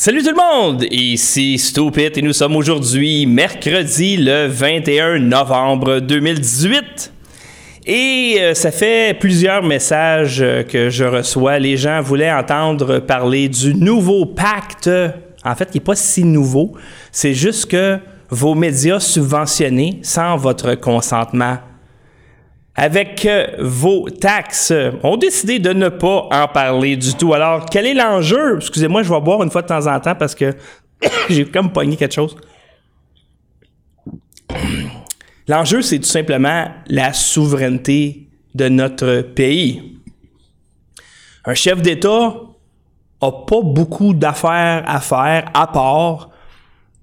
Salut tout le monde, ici Stupid et nous sommes aujourd'hui mercredi le 21 novembre 2018. Et euh, ça fait plusieurs messages euh, que je reçois. Les gens voulaient entendre parler du nouveau pacte. En fait, qui n'est pas si nouveau. C'est juste que vos médias subventionnés, sans votre consentement, avec euh, vos taxes, ont décidé de ne pas en parler du tout. Alors, quel est l'enjeu? Excusez-moi, je vais boire une fois de temps en temps parce que j'ai comme pogné quelque chose. L'enjeu, c'est tout simplement la souveraineté de notre pays. Un chef d'État n'a pas beaucoup d'affaires à faire à part,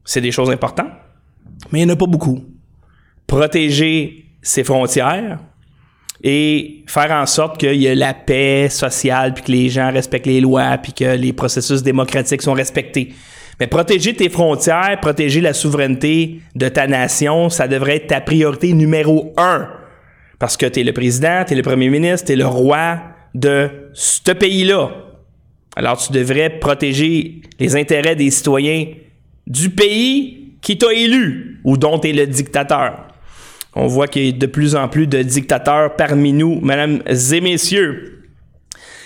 c'est des choses importantes, mais il n'y en a pas beaucoup. Protéger ses frontières, et faire en sorte qu'il y ait la paix sociale, puis que les gens respectent les lois, puis que les processus démocratiques sont respectés. Mais protéger tes frontières, protéger la souveraineté de ta nation, ça devrait être ta priorité numéro un. Parce que tu es le président, tu es le premier ministre, tu es le roi de ce pays-là. Alors tu devrais protéger les intérêts des citoyens du pays qui t'a élu ou dont tu es le dictateur. On voit qu'il y a de plus en plus de dictateurs parmi nous, mesdames et messieurs.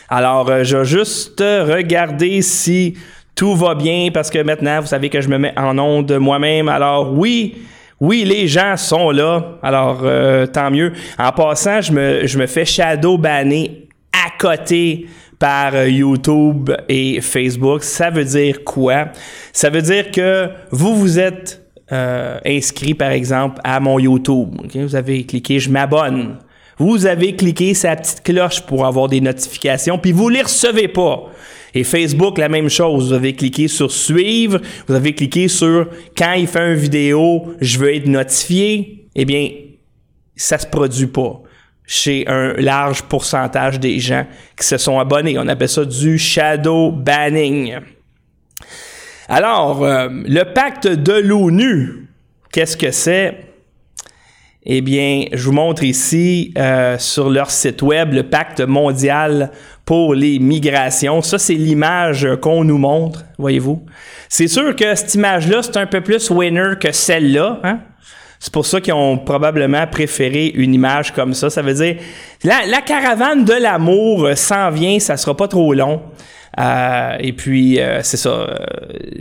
Alors, euh, je vais juste regarder si tout va bien parce que maintenant, vous savez que je me mets en onde moi-même. Alors, oui, oui, les gens sont là. Alors, euh, tant mieux. En passant, je me, je me fais shadow banner à côté par euh, YouTube et Facebook. Ça veut dire quoi? Ça veut dire que vous, vous êtes euh, inscrit, par exemple, à mon YouTube. Vous avez cliqué Je m'abonne. Vous avez cliqué sa petite cloche pour avoir des notifications, puis vous ne les recevez pas. Et Facebook, la même chose. Vous avez cliqué sur Suivre, vous avez cliqué sur Quand il fait une vidéo, je veux être notifié. Eh bien, ça se produit pas chez un large pourcentage des gens qui se sont abonnés. On appelle ça du shadow banning. Alors, euh, le pacte de l'ONU, qu'est-ce que c'est? Eh bien, je vous montre ici euh, sur leur site web le pacte mondial pour les migrations. Ça, c'est l'image qu'on nous montre, voyez-vous. C'est sûr que cette image-là, c'est un peu plus winner que celle-là. Hein? C'est pour ça qu'ils ont probablement préféré une image comme ça. Ça veut dire, la, la caravane de l'amour s'en vient, ça sera pas trop long. Euh, et puis, euh, c'est ça, euh,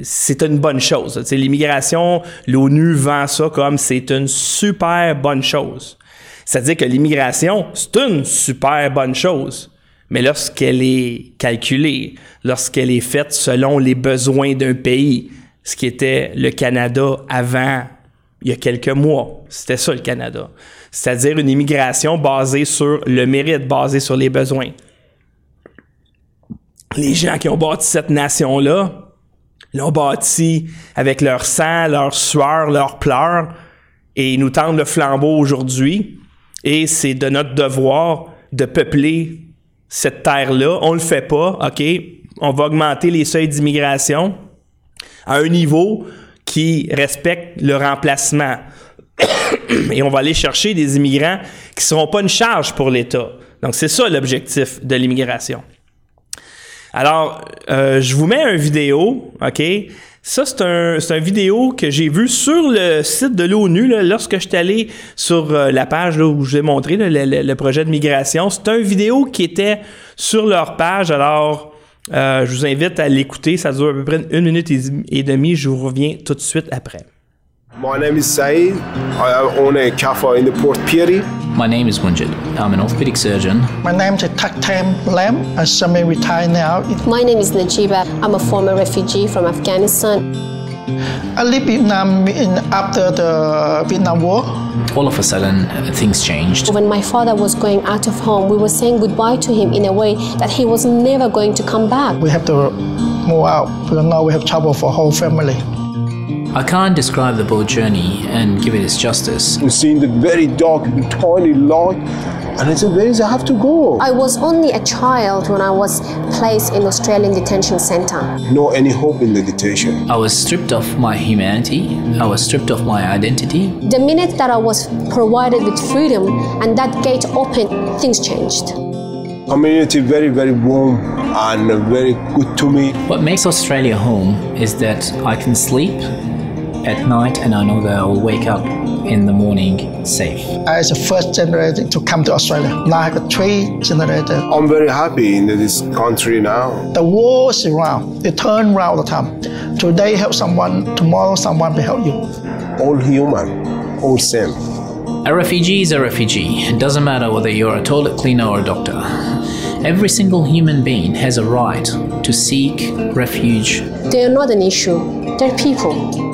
c'est une bonne chose. L'immigration, l'ONU vend ça comme c'est une super bonne chose. C'est-à-dire que l'immigration, c'est une super bonne chose. Mais lorsqu'elle est calculée, lorsqu'elle est faite selon les besoins d'un pays, ce qui était le Canada avant, il y a quelques mois, c'était ça le Canada. C'est-à-dire une immigration basée sur le mérite, basée sur les besoins les gens qui ont bâti cette nation-là l'ont bâti avec leur sang, leur sueur, leur pleurs, et ils nous tendent le flambeau aujourd'hui. Et c'est de notre devoir de peupler cette terre-là. On le fait pas, OK? On va augmenter les seuils d'immigration à un niveau qui respecte le remplacement. Et on va aller chercher des immigrants qui ne seront pas une charge pour l'État. Donc, c'est ça l'objectif de l'immigration. Alors, euh, je vous mets une vidéo, OK? Ça, c'est un, un, vidéo que j'ai vu sur le site de l'ONU lorsque je suis allé sur euh, la page où je vous ai montré le, projet de migration. C'est une vidéo qui était sur leur page. Alors, euh, je vous invite à l'écouter. Ça dure à peu près une minute et demie. Je vous reviens tout de suite après. My name is Saeed. I own a cafe in the Port Pirie. My name is Munjid. I'm an orthopedic surgeon. My name is Taktam Lam. I'm semi-retired now. My name is Najiba. I'm a former refugee from Afghanistan. I leave Vietnam in, after the Vietnam War. All of a sudden, things changed. When my father was going out of home, we were saying goodbye to him in a way that he was never going to come back. We have to move out because now we have trouble for whole family. I can't describe the boat journey and give it its justice. We've seen the very dark, tiny light, and it's a ways I have to go. I was only a child when I was placed in Australian detention center. No any hope in the detention. I was stripped of my humanity. I was stripped of my identity. The minute that I was provided with freedom and that gate opened, things changed. Community very, very warm and very good to me. What makes Australia home is that I can sleep at night and I know that I will wake up in the morning safe. I was the first generation to come to Australia. Now I have three generations. I'm very happy in this country now. The world is around. It turns around all the time. Today help someone, tomorrow someone will help you. All human, all same. A refugee is a refugee. It doesn't matter whether you're a toilet cleaner or a doctor. Every single human being has a right to seek refuge. They are not an issue, they're people.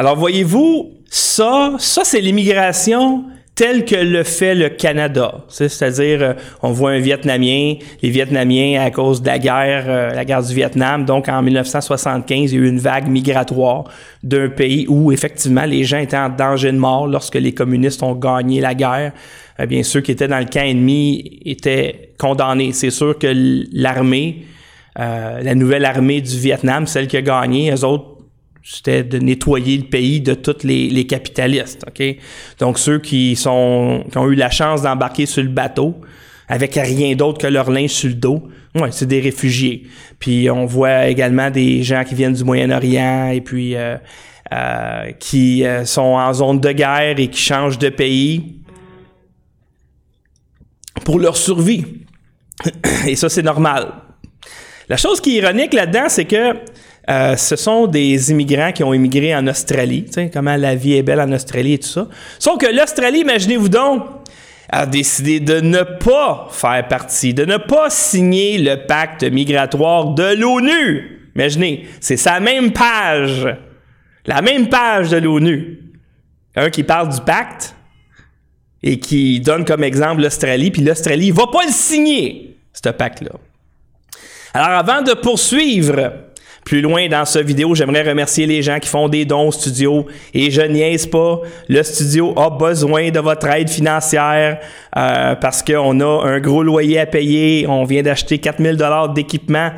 Alors, voyez-vous, ça, ça, c'est l'immigration telle que le fait le Canada. C'est-à-dire, euh, on voit un Vietnamien, les Vietnamiens, à cause de la guerre, euh, la guerre du Vietnam, donc en 1975, il y a eu une vague migratoire d'un pays où, effectivement, les gens étaient en danger de mort lorsque les communistes ont gagné la guerre. Eh bien, ceux qui étaient dans le camp ennemi étaient condamnés. C'est sûr que l'armée, euh, la nouvelle armée du Vietnam, celle qui a gagné, eux autres, c'était de nettoyer le pays de tous les, capitalistes. OK? Donc, ceux qui, sont, qui ont eu la chance d'embarquer sur le bateau avec rien d'autre que leur linge sur le dos, ouais, c'est des réfugiés. Puis, on voit également des gens qui viennent du Moyen-Orient et puis euh, euh, qui euh, sont en zone de guerre et qui changent de pays pour leur survie. Et ça, c'est normal. La chose qui est ironique là-dedans, c'est que euh, ce sont des immigrants qui ont immigré en Australie. Comment la vie est belle en Australie et tout ça. Sauf que l'Australie, imaginez-vous donc, a décidé de ne pas faire partie, de ne pas signer le pacte migratoire de l'ONU. Imaginez, c'est sa même page, la même page de l'ONU. Un qui parle du pacte et qui donne comme exemple l'Australie, puis l'Australie va pas le signer, ce pacte-là. Alors avant de poursuivre, plus loin dans cette vidéo, j'aimerais remercier les gens qui font des dons au studio. Et je niaise pas, le studio a besoin de votre aide financière euh, parce qu'on a un gros loyer à payer. On vient d'acheter 4000 dollars d'équipement.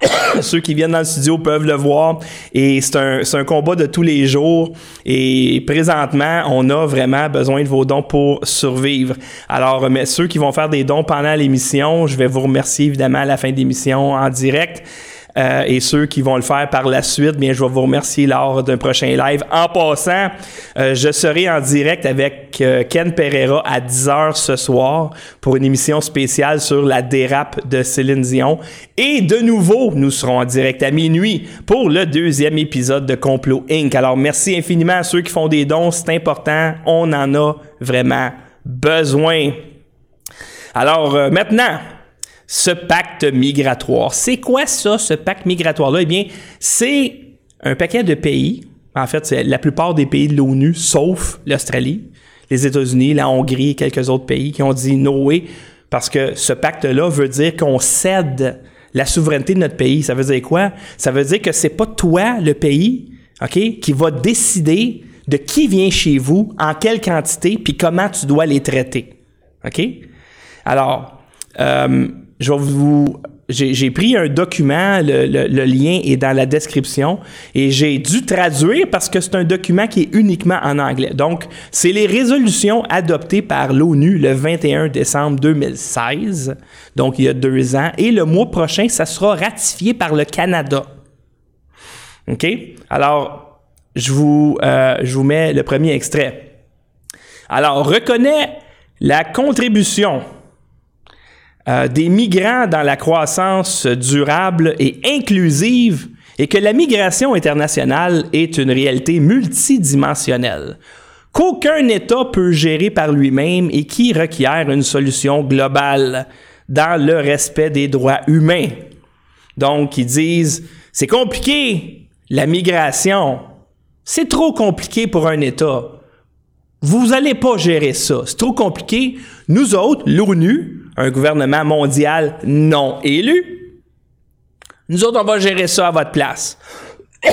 Ceux qui viennent dans le studio peuvent le voir. Et c'est un, un combat de tous les jours. Et présentement, on a vraiment besoin de vos dons pour survivre. Alors, mais ceux qui vont faire des dons pendant l'émission, je vais vous remercier évidemment à la fin de l'émission en direct. Euh, et ceux qui vont le faire par la suite, bien, je vais vous remercier lors d'un prochain live. En passant, euh, je serai en direct avec euh, Ken Pereira à 10h ce soir pour une émission spéciale sur la dérape de Céline Dion. Et de nouveau, nous serons en direct à minuit pour le deuxième épisode de Complot Inc. Alors, merci infiniment à ceux qui font des dons, c'est important, on en a vraiment besoin. Alors, maintenant, ce pacte migratoire. C'est quoi ça, ce pacte migratoire-là? Eh bien, c'est un paquet de pays. En fait, c'est la plupart des pays de l'ONU, sauf l'Australie, les États-Unis, la Hongrie et quelques autres pays qui ont dit no way, parce que ce pacte-là veut dire qu'on cède la souveraineté de notre pays. Ça veut dire quoi? Ça veut dire que c'est pas toi, le pays, OK, qui va décider de qui vient chez vous, en quelle quantité, puis comment tu dois les traiter. OK? Alors, euh, je vais vous. J'ai pris un document, le, le- le lien est dans la description, et j'ai dû traduire parce que c'est un document qui est uniquement en anglais. Donc, c'est les résolutions adoptées par l'ONU le 21 décembre 2016, donc il y a deux ans, et le mois prochain, ça sera ratifié par le Canada. OK? Alors, je vous, euh, je vous mets le premier extrait. Alors, reconnaît la contribution euh, des migrants dans la croissance durable et inclusive et que la migration internationale est une réalité multidimensionnelle qu'aucun État peut gérer par lui-même et qui requiert une solution globale dans le respect des droits humains. Donc, ils disent, c'est compliqué, la migration. C'est trop compliqué pour un État. Vous allez pas gérer ça. C'est trop compliqué. Nous autres, l'ONU, un gouvernement mondial non élu, nous autres, on va gérer ça à votre place.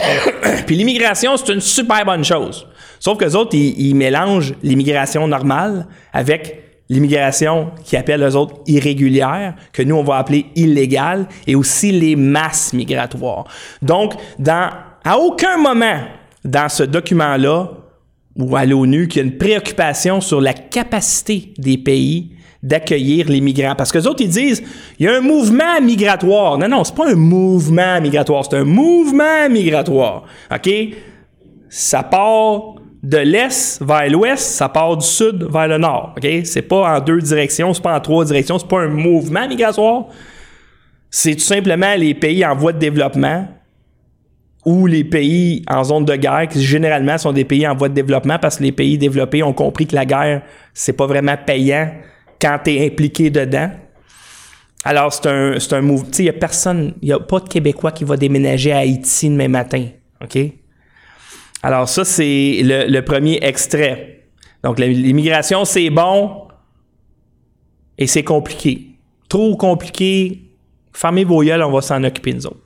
Puis l'immigration, c'est une super bonne chose. Sauf que les autres, ils, ils mélangent l'immigration normale avec l'immigration qui appelle les autres irrégulière, que nous, on va appeler illégale, et aussi les masses migratoires. Donc, dans, à aucun moment, dans ce document-là ou à l'ONU qu'il y a une préoccupation sur la capacité des pays d'accueillir les migrants. Parce que les autres, ils disent, il y a un mouvement migratoire. Non, non, c'est pas un mouvement migratoire, c'est un mouvement migratoire. OK? Ça part de l'est vers l'ouest, ça part du sud vers le nord. OK? C'est pas en deux directions, c'est pas en trois directions, c'est pas un mouvement migratoire. C'est tout simplement les pays en voie de développement ou les pays en zone de guerre, qui généralement sont des pays en voie de développement parce que les pays développés ont compris que la guerre, c'est pas vraiment payant quand tu es impliqué dedans. Alors, c'est un, c'est un mouvement. Tu sais, il n'y a personne, il n'y a pas de Québécois qui va déménager à Haïti demain matin. OK? Alors, ça, c'est le, premier extrait. Donc, l'immigration, c'est bon et c'est compliqué. Trop compliqué. Fermez vos yeux, on va s'en occuper nous autres.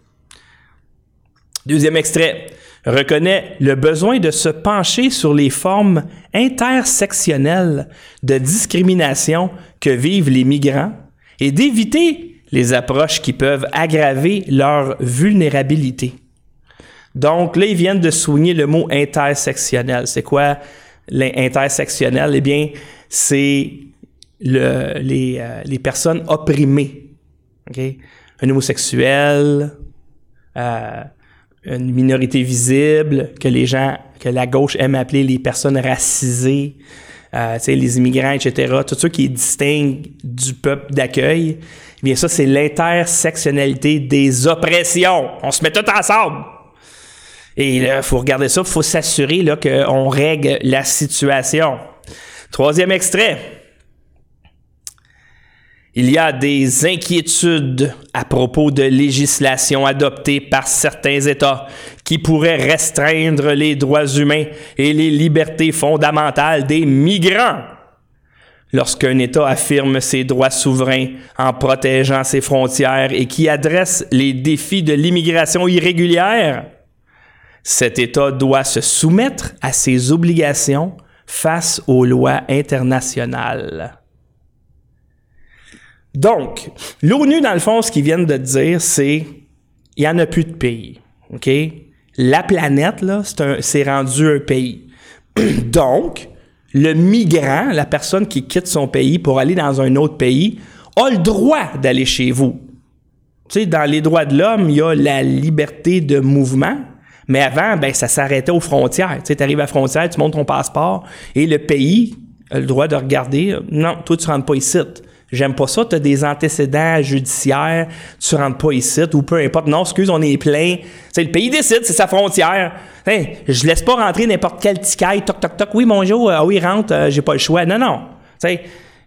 Deuxième extrait. Reconnaît le besoin de se pencher sur les formes intersectionnelles de discrimination que vivent les migrants et d'éviter les approches qui peuvent aggraver leur vulnérabilité. Donc là, ils viennent de souligner le mot intersectionnel. C'est quoi l'intersectionnel? Eh bien, c'est euh, les personnes opprimées. Un homosexuel, euh, une minorité visible, que les gens, que la gauche aime appeler les personnes racisées, euh, les immigrants, etc. Tout ça qui est distingue du peuple d'accueil. Eh bien, ça, c'est l'intersectionnalité des oppressions. On se met tout ensemble. Et là, faut regarder ça, faut s'assurer qu'on règle la situation. Troisième extrait. Il y a des inquiétudes à propos de législation adoptée par certains États qui pourraient restreindre les droits humains et les libertés fondamentales des migrants. Lorsqu'un État affirme ses droits souverains en protégeant ses frontières et qui adresse les défis de l'immigration irrégulière, cet État doit se soumettre à ses obligations face aux lois internationales. Donc, l'ONU, dans le fond, ce qu'ils viennent de dire, c'est il n'y en a plus de pays. OK? La planète, là, c'est rendu un pays. Donc, le migrant, la personne qui quitte son pays pour aller dans un autre pays, a le droit d'aller chez vous. Tu sais, dans les droits de l'homme, il y a la liberté de mouvement. Mais avant, ben, ça s'arrêtait aux frontières. Tu arrives à la frontière, tu montres ton passeport et le pays a le droit de regarder. Non, toi, tu rentres pas ici. J'aime pas ça. Tu as des antécédents judiciaires. Tu rentres pas ici ou peu importe. Non, excuse, on est plein. C'est le pays décide, c'est sa frontière. Hey, je laisse pas rentrer n'importe quel ticaille. Toc, toc, toc. Oui, bonjour. Ah oui, rentre. euh, j'ai pas le choix. Non, non. Tu sais,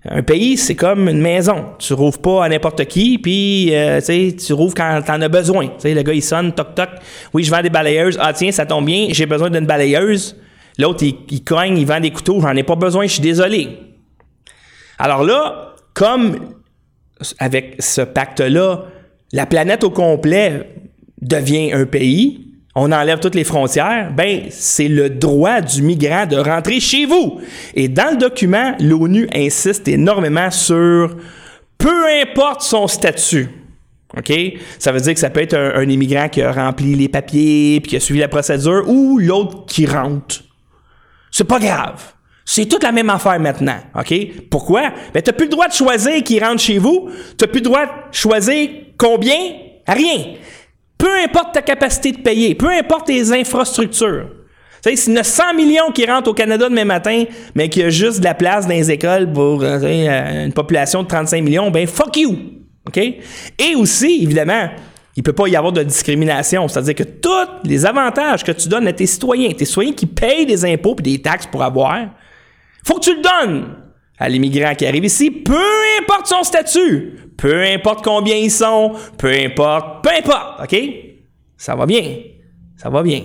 un pays, c'est comme une maison. Tu rouvres pas à n'importe qui, puis euh, tu rouvres quand t'en as besoin. Tu sais, le gars, il sonne, toc, toc. Oui, je vends des balayeuses. Ah, tiens, ça tombe bien, j'ai besoin d'une balayeuse. L'autre, il, il cogne, il vend des couteaux. J'en ai pas besoin, je suis désolé. Alors là, comme avec ce pacte-là, la planète au complet devient un pays, on enlève toutes les frontières, ben c'est le droit du migrant de rentrer chez vous. Et dans le document, l'ONU insiste énormément sur peu importe son statut. OK? Ça veut dire que ça peut être un, un immigrant qui a rempli les papiers puis qui a suivi la procédure ou l'autre qui rentre. C'est pas grave. C'est toute la même affaire maintenant, OK? Pourquoi? Ben, t'as plus le droit de choisir qui rentre chez vous. T'as plus le droit de choisir combien? Rien. Peu importe ta capacité de payer, peu importe tes infrastructures. Tu sais, s'il y en a 100 millions qui rentrent au Canada demain matin, mais qu'il y a juste de la place dans les écoles pour euh, euh, une population de 35 millions, ben fuck you! OK? Et aussi, évidemment, il peut pas y avoir de discrimination. C'est-à-dire que tous les avantages que tu donnes à tes citoyens, tes citoyens qui payent des impôts et des taxes pour avoir, faut que tu le donnes à l'immigrant qui arrive ici, peu importe son statut, peu importe combien ils sont, peu importe, peu importe, OK? Ça va bien. Ça va bien.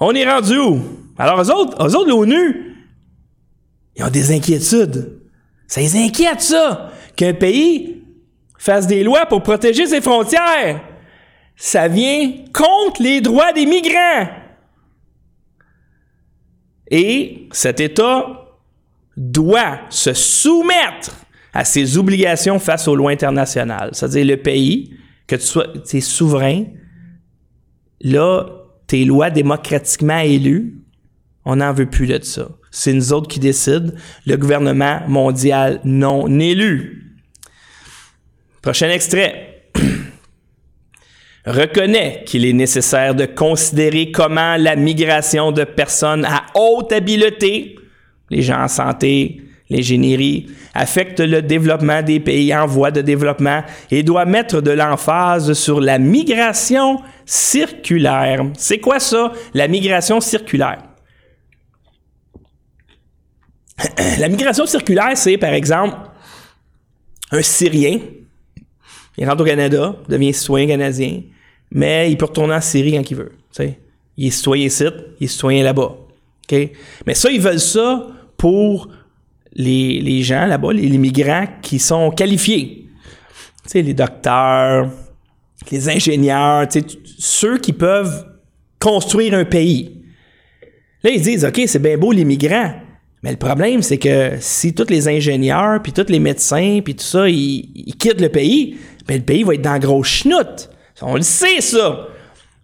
On est rendu où? Alors, eux autres, eux autres, l'ONU, ils ont des inquiétudes. Ça les inquiète, ça, qu'un pays fasse des lois pour protéger ses frontières. Ça vient contre les droits des migrants. Et cet État doit se soumettre à ses obligations face aux lois internationales. C'est-à-dire le pays, que tu sois souverain, là, tes lois démocratiquement élues, on n'en veut plus de ça. C'est nous autres qui décident, le gouvernement mondial non élu. Prochain extrait. Reconnaît qu'il est nécessaire de considérer comment la migration de personnes à haute habileté, les gens en santé, l'ingénierie, affecte le développement des pays en voie de développement et doit mettre de l'emphase sur la migration circulaire. C'est quoi ça, la migration circulaire? La migration circulaire, c'est par exemple un Syrien, il rentre au Canada, devient citoyen canadien, mais il peut retourner en Syrie quand il veut. Il est citoyen ici, il est citoyen là-bas. Mais ça, ils veulent ça pour les, gens là-bas, les, migrants qui sont qualifiés. les docteurs, les ingénieurs, ceux qui peuvent construire un pays. Là, ils disent, OK, c'est bien beau les migrants, mais le problème, c'est que si tous les ingénieurs, puis tous les médecins, puis tout ça, ils, quittent le pays, ben le pays va être dans gros chenoute. On le sait, ça.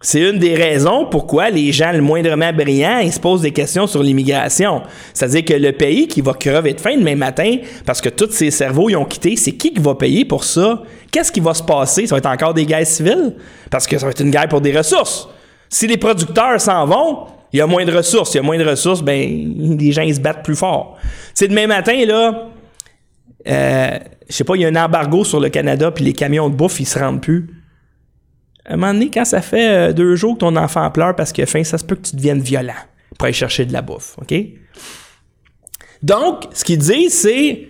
C'est une des raisons pourquoi les gens le moindrement brillants ils se posent des questions sur l'immigration. C'est-à-dire que le pays qui va crever de faim demain matin parce que tous ses cerveaux y ont quitté, c'est qui qui va payer pour ça? Qu'est-ce qui va se passer? Ça va être encore des guerres civiles? Parce que ça va être une guerre pour des ressources. Si les producteurs s'en vont, il y a moins de ressources. Il y a moins de ressources, ben, les gens ils se battent plus fort. C'est demain matin, là, euh, je sais pas, il y a un embargo sur le Canada, puis les camions de bouffe, ils se rendent plus à un moment donné, quand ça fait euh, deux jours que ton enfant pleure parce qu'il a ça se peut que tu deviennes violent pour aller chercher de la bouffe. OK? Donc, ce qu'il dit, c'est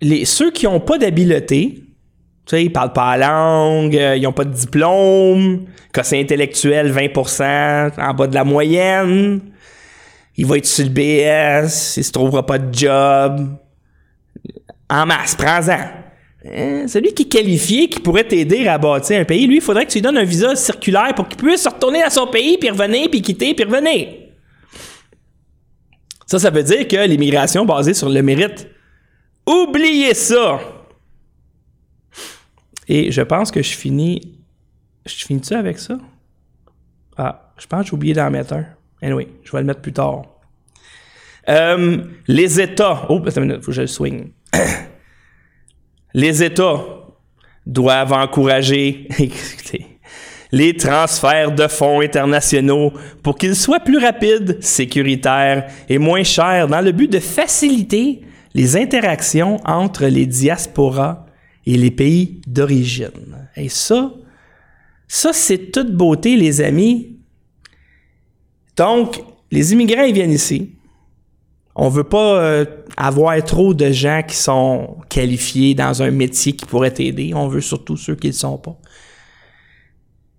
les, ceux qui n'ont pas d'habileté, tu sais, ils parlent pas la langue, euh, ils n'ont pas de diplôme, c'est intellectuel 20% en bas de la moyenne, il va être sur le BS, il se trouvera pas de job. En masse, prends-en. Hein? celui qui est qualifié, qui pourrait t'aider à bâtir un pays, lui, il faudrait que tu lui donnes un visa circulaire pour qu'il puisse retourner à son pays, puis revenir, puis quitter, puis revenir. Ça, ça veut dire que l'immigration basée sur le mérite, oubliez ça! Et je pense que je finis. Je finis ça avec ça? Ah, je pense que j'ai oublié d'en mettre un. Anyway, je vais le mettre plus tard. Euh, les États. Oh, attends une minute, faut que je le swing. Les États doivent encourager les transferts de fonds internationaux pour qu'ils soient plus rapides, sécuritaires et moins chers dans le but de faciliter les interactions entre les diasporas et les pays d'origine. Et ça, ça c'est toute beauté, les amis. Donc, les immigrants, ils viennent ici. On veut pas euh, avoir trop de gens qui sont qualifiés dans un métier qui pourrait t'aider. On veut surtout ceux qui ne le sont pas.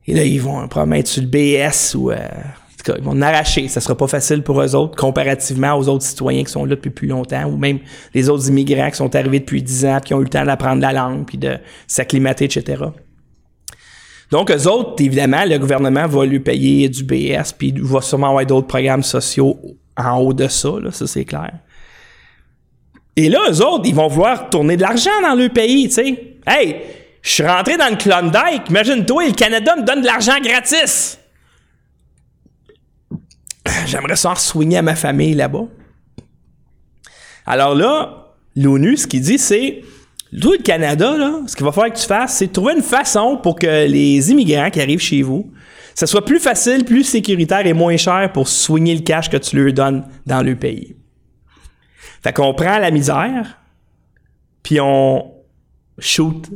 Et là, ils vont probablement être sur le BS ou... Euh, en tout cas, ils vont en arracher. Ça sera pas facile pour eux autres, comparativement aux autres citoyens qui sont là depuis plus longtemps, ou même les autres immigrants qui sont arrivés depuis 10 ans, qui ont eu le temps d'apprendre la langue, puis de s'acclimater, etc. Donc, eux autres, évidemment, le gouvernement va lui payer du BS, puis il va sûrement avoir d'autres programmes sociaux en haut de ça, là, ça c'est clair. Et là, eux autres, ils vont vouloir tourner de l'argent dans le pays, tu sais. Hey, je suis rentré dans le Klondike, imagine-toi, le Canada me donne de l'argent gratis. J'aimerais ça soigner à ma famille là-bas. Alors là, l'ONU, ce qu'il dit, c'est tout le Canada, ce qu'il va falloir que tu fasses, c'est trouver une façon pour que les immigrants qui arrivent chez vous ça soit plus facile, plus sécuritaire et moins cher pour soigner le cash que tu leur donnes dans le pays. Fait qu'on prend la misère, puis on shoot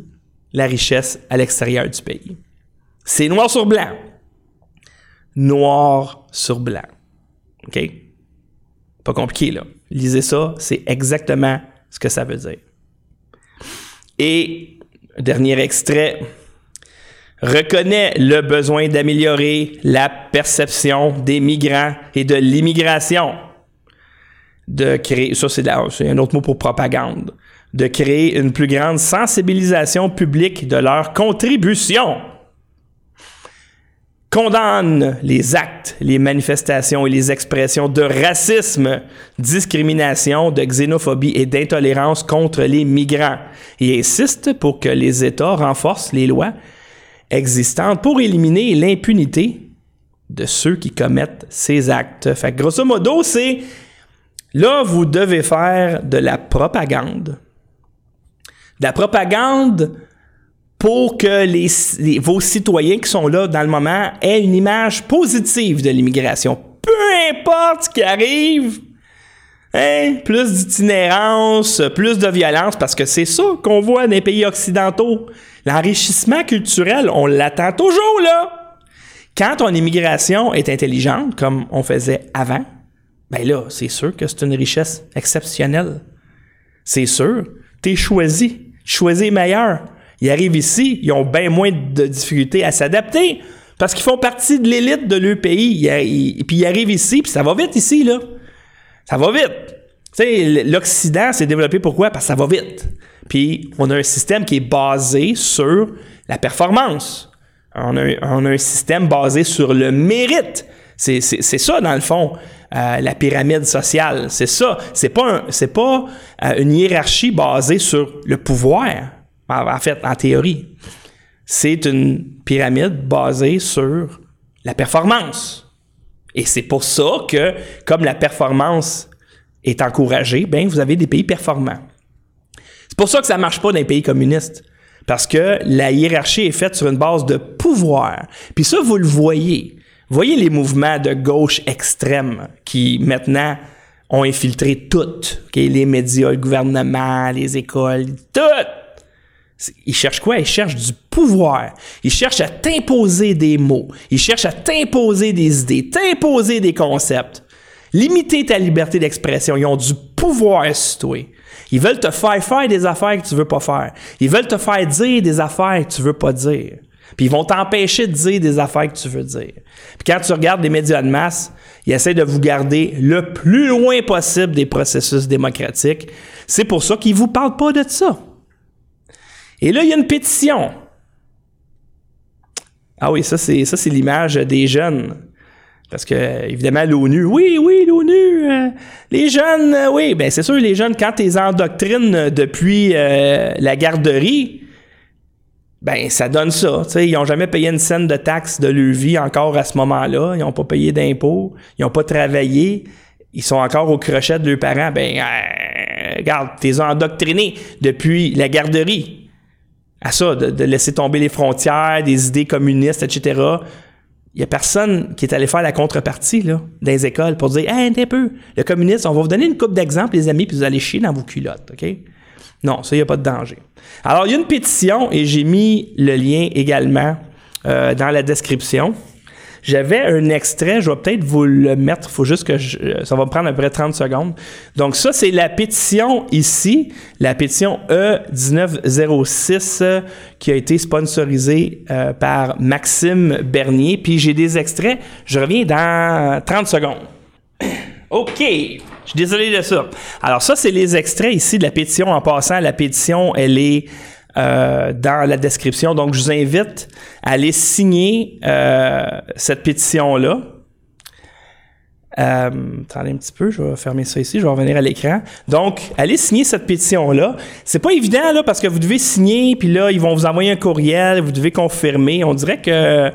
la richesse à l'extérieur du pays. C'est noir sur blanc. Noir sur blanc. OK? Pas compliqué, là. Lisez ça, c'est exactement ce que ça veut dire. Et, dernier extrait, reconnaît le besoin d'améliorer la perception des migrants et de l'immigration. De créer, ça c'est un autre mot pour propagande, de créer une plus grande sensibilisation publique de leur contribution. Condamne les actes, les manifestations et les expressions de racisme, discrimination, de xénophobie et d'intolérance contre les migrants et insiste pour que les États renforcent les lois existantes pour éliminer l'impunité de ceux qui commettent ces actes. Fait que grosso modo, c'est là, vous devez faire de la propagande. De la propagande pour que les, vos citoyens qui sont là dans le moment aient une image positive de l'immigration. Peu importe ce qui arrive, hein, plus d'itinérance, plus de violence, parce que c'est ça qu'on voit dans les pays occidentaux. L'enrichissement culturel, on l'attend toujours là. Quand ton immigration est intelligente, comme on faisait avant, ben là, c'est sûr que c'est une richesse exceptionnelle. C'est sûr. T'es choisi. Choisi meilleur. Ils arrivent ici, ils ont bien moins de difficultés à s'adapter parce qu'ils font partie de l'élite de leur pays. Puis ils arrivent ici, puis ça va vite ici, là. Ça va vite. Tu sais, l'Occident s'est développé pourquoi? Parce que ça va vite. Puis on a un système qui est basé sur la performance. On a, un- système basé sur le mérite. C'est ça, dans le fond, euh, la pyramide sociale. C'est ça. C'est pas, pas euh, une hiérarchie basée sur le pouvoir, en, en fait, en théorie. C'est une pyramide basée sur la performance. Et c'est pour ça que, comme la performance est encouragée, ben, vous avez des pays performants. C'est pour ça que ça marche pas dans les pays communistes. Parce que la hiérarchie est faite sur une base de pouvoir. Puis ça, vous le voyez. Voyez les mouvements de gauche extrême qui, maintenant, ont infiltré tout. OK? Les médias, le gouvernement, les écoles, tout. Ils cherchent quoi? Ils cherchent du pouvoir. Ils cherchent à t'imposer des mots. Ils cherchent à t'imposer des idées, t'imposer des concepts. Limiter ta liberté d'expression. Ils ont du pouvoir sur toi. Ils veulent te faire faire des affaires que tu veux pas faire. Ils veulent te faire dire des affaires que tu veux pas dire. Puis ils vont t'empêcher de dire des affaires que tu veux dire. Puis quand tu regardes les médias de masse, ils essaient de vous garder le plus loin possible des processus démocratiques. C'est pour ça qu'ils vous parlent pas de ça. Et là, il y a une pétition. Ah oui, ça, c'est ça, c'est l'image des jeunes. Parce que, évidemment, l'ONU, oui, oui, l'ONU, euh, les jeunes, euh, oui, ben c'est sûr, les jeunes, quand tu les endoctrines depuis euh, la garderie, ben ça donne ça. Ils n'ont jamais payé une scène de taxes de leur vie encore à ce moment-là. Ils n'ont pas payé d'impôts, ils n'ont pas travaillé, ils sont encore au crochet de leurs parents. Ben, regarde, as endoctrinés depuis la garderie à ça, de, laisser tomber les frontières, des idées communistes, etc. Il n'y a personne qui est allé faire la contrepartie là, dans les écoles pour dire Hey, un peu, le communiste, on va vous donner une coupe d'exemples, les amis, puis vous allez chier dans vos culottes, OK? Non, ça, il n'y a pas de danger. Alors, il y a une pétition et j'ai mis le lien également euh, dans la description. J'avais un extrait, je vais peut-être vous le mettre, faut juste que je, euh, ça va me prendre à peu près 30 secondes. Donc ça, c'est la pétition ici, la pétition E1906 euh, qui a été sponsorisée euh, par Maxime Bernier. Puis j'ai des extraits, je reviens dans 30 secondes. OK. Je suis désolé de ça. Alors, ça, c'est les extraits ici de la pétition. En passant, la pétition, elle est euh, dans la description. Donc, je vous invite à aller signer euh, cette pétition-là. Euh, attendez un petit peu, je vais fermer ça ici, je vais revenir à l'écran. Donc, allez signer cette pétition-là. C'est pas évident, là, parce que vous devez signer, puis là, ils vont vous envoyer un courriel, vous devez confirmer. On dirait que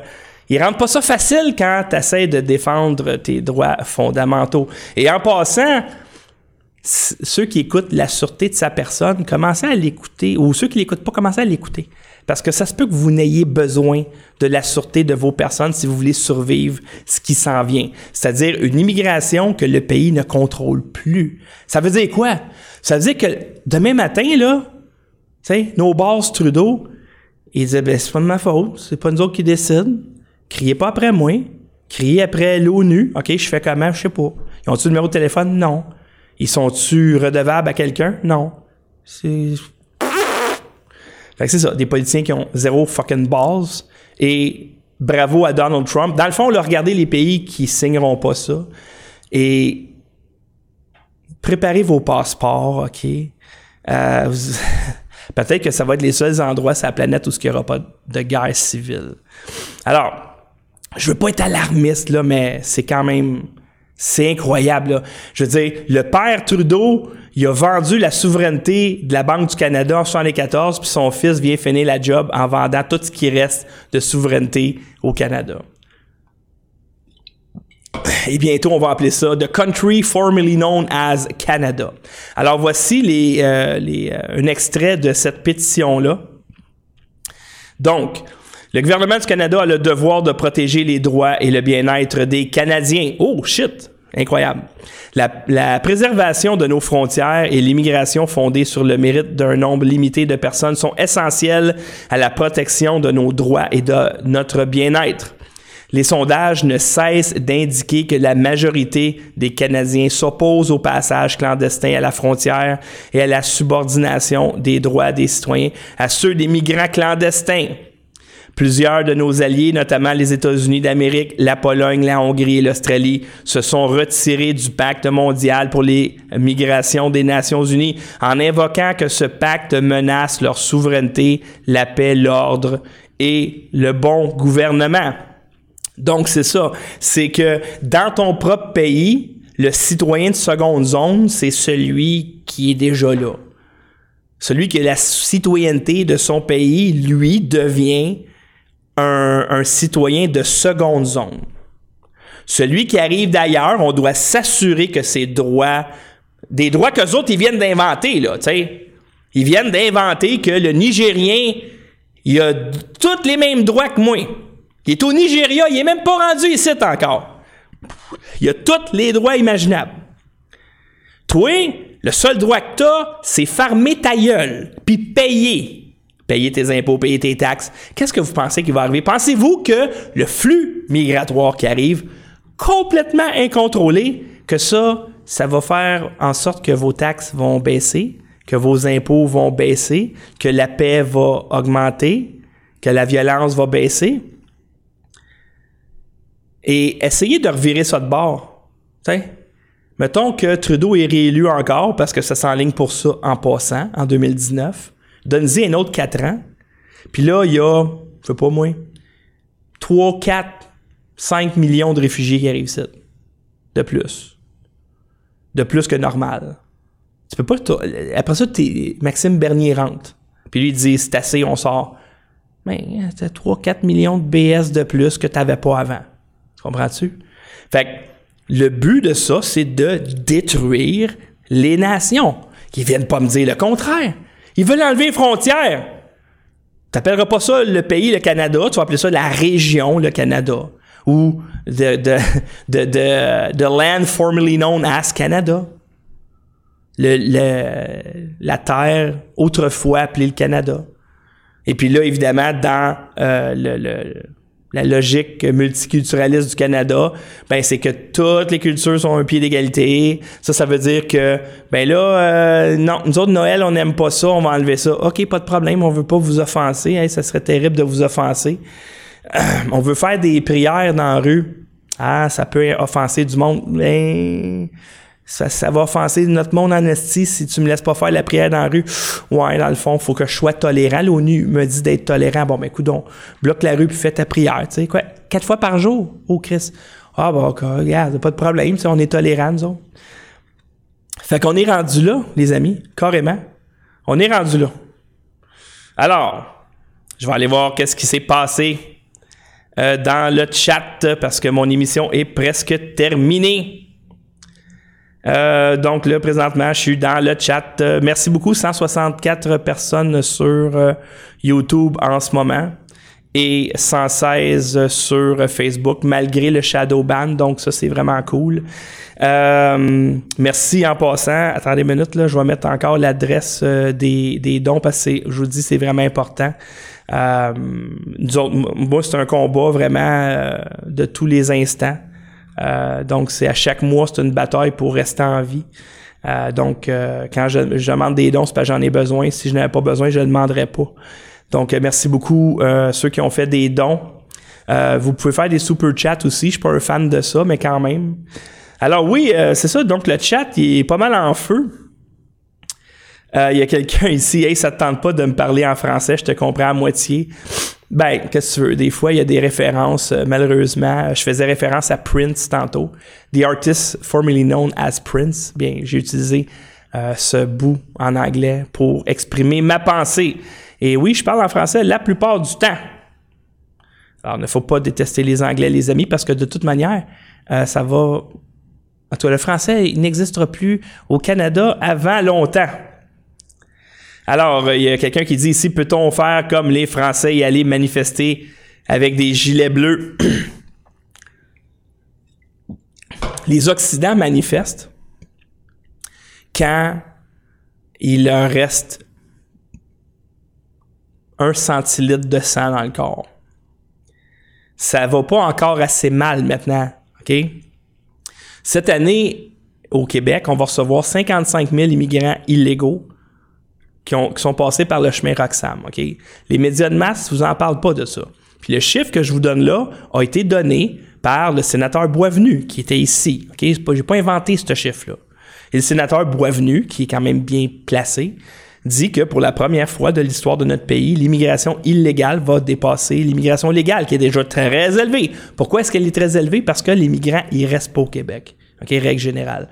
ils rendent pas ça facile quand tu essaies de défendre tes droits fondamentaux. Et en passant, ceux qui écoutent la sûreté de sa personne, commencez à l'écouter, ou ceux qui l'écoutent pas, commencez à l'écouter. Parce que ça se peut que vous n'ayez besoin de la sûreté de vos personnes si vous voulez survivre ce qui s'en vient. C'est-à-dire une immigration que le pays ne contrôle plus. Ça veut dire quoi? Ça veut dire que demain matin, là, nos boss Trudeau, ils disaient, ben, c'est pas de ma faute, c'est pas nous autres qui décident. Criez pas après moi. Criez après l'ONU. OK, je fais comment? Je sais pas. Ils ont-tu le numéro de téléphone? Non. Ils sont-tu redevables à quelqu'un? Non. C'est. Fait que c'est ça, des politiciens qui ont zéro fucking balls. Et bravo à Donald Trump. Dans le fond, là, regardez les pays qui signeront pas ça. Et préparez vos passeports, OK? Euh, Peut-être que ça va être les seuls endroits sur la planète où il n'y aura pas de guerre civile. Alors, je veux pas être alarmiste, là, mais c'est quand même. C'est incroyable. Je veux dire, le père Trudeau, il a vendu la souveraineté de la Banque du Canada en 1974, puis son fils vient finir la job en vendant tout ce qui reste de souveraineté au Canada. Et bientôt, on va appeler ça The Country Formerly Known as Canada. Alors voici euh, euh, un extrait de cette pétition-là. Donc, le gouvernement du Canada a le devoir de protéger les droits et le bien-être des Canadiens. Oh, shit! Incroyable. La, préservation de nos frontières et l'immigration fondée sur le mérite d'un nombre limité de personnes sont essentielles à la protection de nos droits et de notre bien-être. Les sondages ne cessent d'indiquer que la majorité des Canadiens s'opposent au passage clandestin à la frontière et à la subordination des droits des citoyens à ceux des migrants clandestins. Plusieurs de nos alliés, notamment les États-Unis d'Amérique, la Pologne, la Hongrie et l'Australie, se sont retirés du pacte mondial pour les migrations des Nations Unies en invoquant que ce pacte menace leur souveraineté, la paix, l'ordre et le bon gouvernement. Donc, c'est ça. C'est que dans ton propre pays, le citoyen de seconde zone, c'est celui qui est déjà là. Celui qui a la citoyenneté de son pays, lui, devient un, citoyen de seconde zone. Celui qui arrive d'ailleurs, on doit s'assurer que ses droits, des droits qu'eux autres, ils viennent d'inventer, là, tu sais. Ils viennent d'inventer que le Nigérien, il a tous les mêmes droits que moi. Il est au Nigeria, il est même pas rendu ici encore. Il a tous les droits imaginables. Toi, le seul droit que t'as, c'est farmer ta gueule, puis payer. Payer tes impôts, payer tes taxes. Qu'est-ce que vous pensez qui va arriver? Pensez-vous que le flux migratoire qui arrive, complètement incontrôlé, que ça, ça va faire en sorte que vos taxes vont baisser, que vos impôts vont baisser, que la paix va augmenter, que la violence va baisser? et essayer de revirer ça de bord. T'sais? Mettons que Trudeau est réélu encore parce que ça s'enligne pour ça en passant en 2019. Donne-y un autre 4 ans. Puis là, il y a, je sais pas moi, 3, 4, 5 millions de réfugiés qui arrivent ici. De plus. De plus que normal. Tu peux pas. Après ça, Maxime Bernier rentre. Puis lui, il dit c'est assez, on sort. Mais t'as 3-4 millions de BS de plus que tu n'avais pas avant. Comprends-tu? Fait que le but de ça, c'est de détruire les nations. Qui viennent pas me dire le contraire. Ils veulent enlever les frontières. T'appelleras pas ça le pays, le Canada, tu vas appeler ça la région, le Canada. Ou the, land formerly known as Canada. La terre autrefois appelée le Canada. Et puis là, évidemment, dans euh, le, le la logique multiculturaliste du Canada, ben c'est que toutes les cultures sont un pied d'égalité. Ça, ça veut dire que ben là, euh, non, nous autres Noël, on n'aime pas ça, on va enlever ça. Ok, pas de problème, on veut pas vous offenser. ça serait terrible de vous offenser. on veut faire des prières dans la rue. Ah, ça peut offenser du monde. Ça, va offenser notre monde en esti si tu me laisses pas faire la prière dans la rue. Ouais, dans le fond, faut que je sois tolérant. L'ONU me dit d'être tolérant. Bon, ben, écoute donc, bloque la rue puis fais ta prière. Tu sais, quoi, quatre fois par jour? Oh, Chris. Ah, bah, regarde, pas de problème. On est tolérant, nous autres. Fait qu'on est rendu là, les amis, carrément. On est rendu là. Alors, je vais aller voir qu'est-ce qui s'est passé euh, dans le chat parce que mon émission est presque terminée. Euh, donc là, présentement, je suis dans le chat. Euh, merci beaucoup, 164 personnes sur euh, YouTube en ce moment et 116 sur Facebook, malgré le shadow ban. Donc ça, c'est vraiment cool. merci en passant. Attendez une minute, là, je vais mettre encore l'adresse des, des, dons parce que je vous dis, c'est vraiment important. nous autres, moi, c'est un combat vraiment de tous les instants. Euh, donc, c'est à chaque mois, c'est une bataille pour rester en vie. Euh, donc, euh, quand je, demande des dons, c'est parce que j'en ai besoin. Si je n'avais pas besoin, je ne demanderais pas. Donc, merci beaucoup ceux qui ont fait des dons. vous pouvez faire des super chats aussi. Je suis pas un fan de ça, mais quand même. Alors oui, c'est ça. Donc, le chat, il est pas mal en feu. Il y a quelqu'un ici, hey, ça te tente pas de me parler en français, je te comprends à moitié. Ben, qu'est-ce que tu veux? Des fois, il y a des références, euh, malheureusement. Je faisais référence à Prince tantôt. The artist formerly known as Prince. Bien, j'ai utilisé euh, ce bout en anglais pour exprimer ma pensée. Et oui, je parle en français la plupart du temps. Alors, il ne faut pas détester les Anglais, les amis, parce que de toute manière, euh, ça va... En tout cas, le français n'existera plus au Canada avant longtemps. Alors, il y a quelqu'un qui dit ici, peut-on faire comme les Français et aller manifester avec des gilets bleus? les Occidents manifestent quand il leur reste un centilitre de sang dans le corps. Ça va pas encore assez mal maintenant, OK? Cette année, au Québec, on va recevoir 55 000 immigrants illégaux qui, ont, qui sont passés par le chemin Roxham? Les médias de masse, vous en parlent pas de ça. Puis le chiffre que je vous donne là a été donné par le sénateur Boisvenu, qui était ici. OK? J'ai pas inventé ce chiffre-là. Et le sénateur Boisvenu, qui est quand même bien placé, dit que pour la première fois de l'histoire de notre pays, l'immigration illégale va dépasser l'immigration légale, qui est déjà très élevée. Pourquoi est-ce qu'elle est très élevée? Parce que les migrants, ils restent pas au Québec. OK? Règle générale.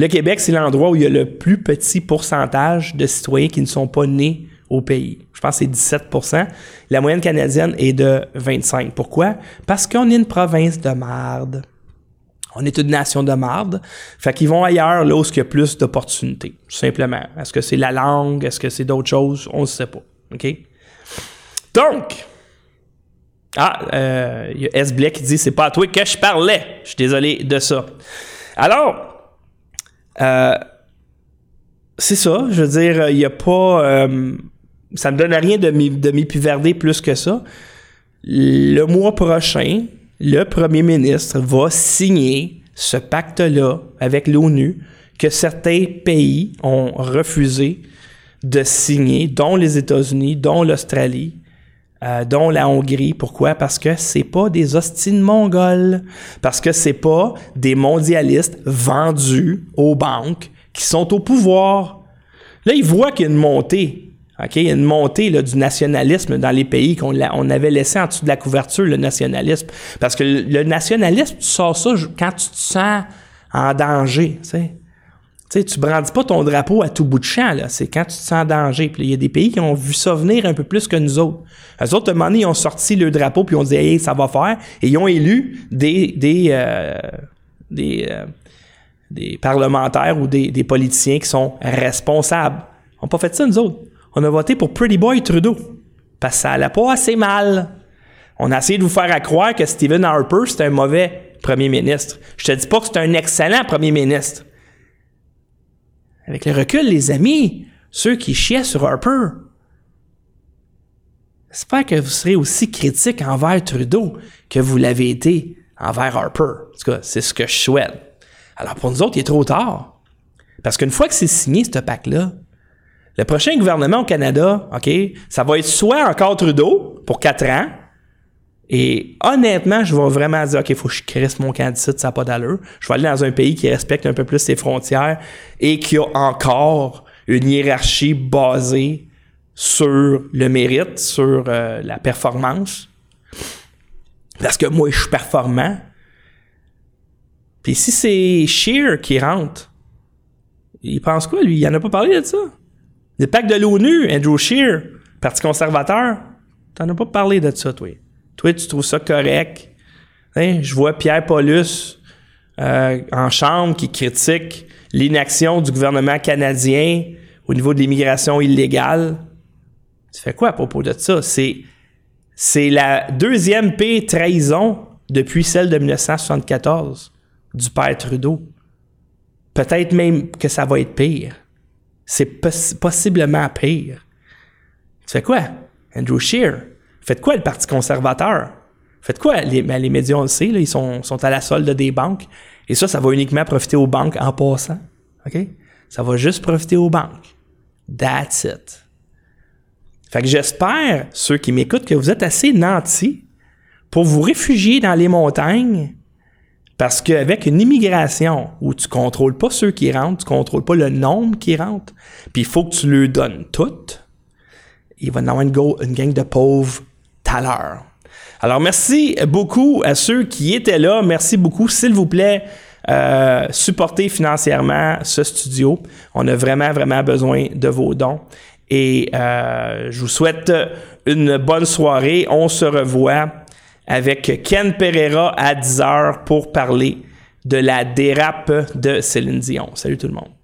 Le Québec, c'est l'endroit où il y a le plus petit pourcentage de citoyens qui ne sont pas nés au pays. Je pense que c'est 17% La moyenne canadienne est de 25 Pourquoi? Parce qu'on est une province de marde. On est une nation de marde. Fait qu'ils vont ailleurs, là où il y a plus d'opportunités, tout simplement. Est-ce que c'est la langue? Est-ce que c'est d'autres choses? On ne sait pas. OK? Donc, ah, euh, il y a S. Black qui dit c'est pas à toi que je parlais. Je suis désolé de ça. Alors, euh, c'est ça. Je veux dire, il n'y a pas. Euh, ça me donne rien de m'épiverder plus que ça. Le mois prochain, le premier ministre va signer ce pacte-là avec l'ONU que certains pays ont refusé de signer, dont les États-Unis, dont l'Australie, euh, dont la Hongrie. Pourquoi? Parce que c'est pas des hostines mongols. Parce que c'est pas des mondialistes vendus aux banques qui sont au pouvoir. Là, ils voient qu'il y a une montée il y a une montée du nationalisme dans les pays qu'on on avait laissé en dessous de la couverture, le nationalisme. Parce que le, nationalisme, tu sors ça quand tu te sens en danger. Tu sais, tu brandis pas ton drapeau à tout bout de champ, C'est quand tu te sens en danger. Il y a des pays qui ont vu ça venir un peu plus que nous autres. Les autres, à un moment donné, ils ont sorti le drapeau puis ils ont dit, hey, ça va faire. Et ils ont élu des, des, euh, des, euh, des parlementaires ou des, des politiciens qui sont responsables. On n'a pas fait ça, nous autres on a voté pour Pretty Boy Trudeau. Parce que ça allait pas assez mal. On a essayé de vous faire croire que Stephen Harper, c'était un mauvais premier ministre. Je te dis pas que c'est un excellent premier ministre. Avec le recul, les amis, ceux qui chiaient sur Harper, j'espère que vous serez aussi critique envers Trudeau que vous l'avez été envers Harper. En tout cas, c'est ce que je souhaite. Alors pour nous autres, il est trop tard. Parce qu'une fois que c'est signé, ce pacte-là, le prochain gouvernement au Canada, OK, ça va être soit encore Trudeau pour quatre ans, et honnêtement, je vais vraiment dire, OK, faut que je crisse mon candidat, ça n'a pas d'allure. Je vais aller dans un pays qui respecte un peu plus ses frontières et qui a encore une hiérarchie basée sur le mérite, sur euh, la performance. Parce que moi, je suis performant. Puis si c'est Shear qui rentre, il pense quoi, lui? Il en a pas parlé de ça? Le pacte de l'ONU, Andrew Scheer, Parti conservateur, t'en as pas parlé de ça, toi. Toi, tu trouves ça correct? Hein? Je vois Pierre Paulus euh, en chambre qui critique l'inaction du gouvernement canadien au niveau de l'immigration illégale. Tu fais quoi à propos de ça? C'est, c'est la deuxième paix trahison depuis celle de 1974 du père Trudeau. Peut-être même que ça va être pire c'est possiblement pire. Tu fais quoi? Andrew Scheer. Faites quoi le Parti conservateur? Faites quoi? Les, ben, les médias, on le sait, ils sont, sont à la solde des banques. Et ça, ça va uniquement profiter aux banques en passant. OK? Ça va juste profiter aux banques. That's it. Fait que j'espère, ceux qui m'écoutent, que vous êtes assez nantis pour vous réfugier dans les montagnes parce qu'avec une immigration où tu contrôles pas ceux qui rentrent, tu contrôles pas le nombre qui rentrent, puis il faut que tu leur donnes toutes, il va y avoir une gang de pauvres Alors, merci beaucoup à ceux qui étaient là. Merci beaucoup. S'il vous plaît, euh, supporter financièrement ce studio. On a vraiment, vraiment besoin de vos dons. Et euh, je vous souhaite une bonne soirée. On se revoit avec Ken Pereira à 10h pour parler de la dérape de Céline Dion. Salut tout le monde.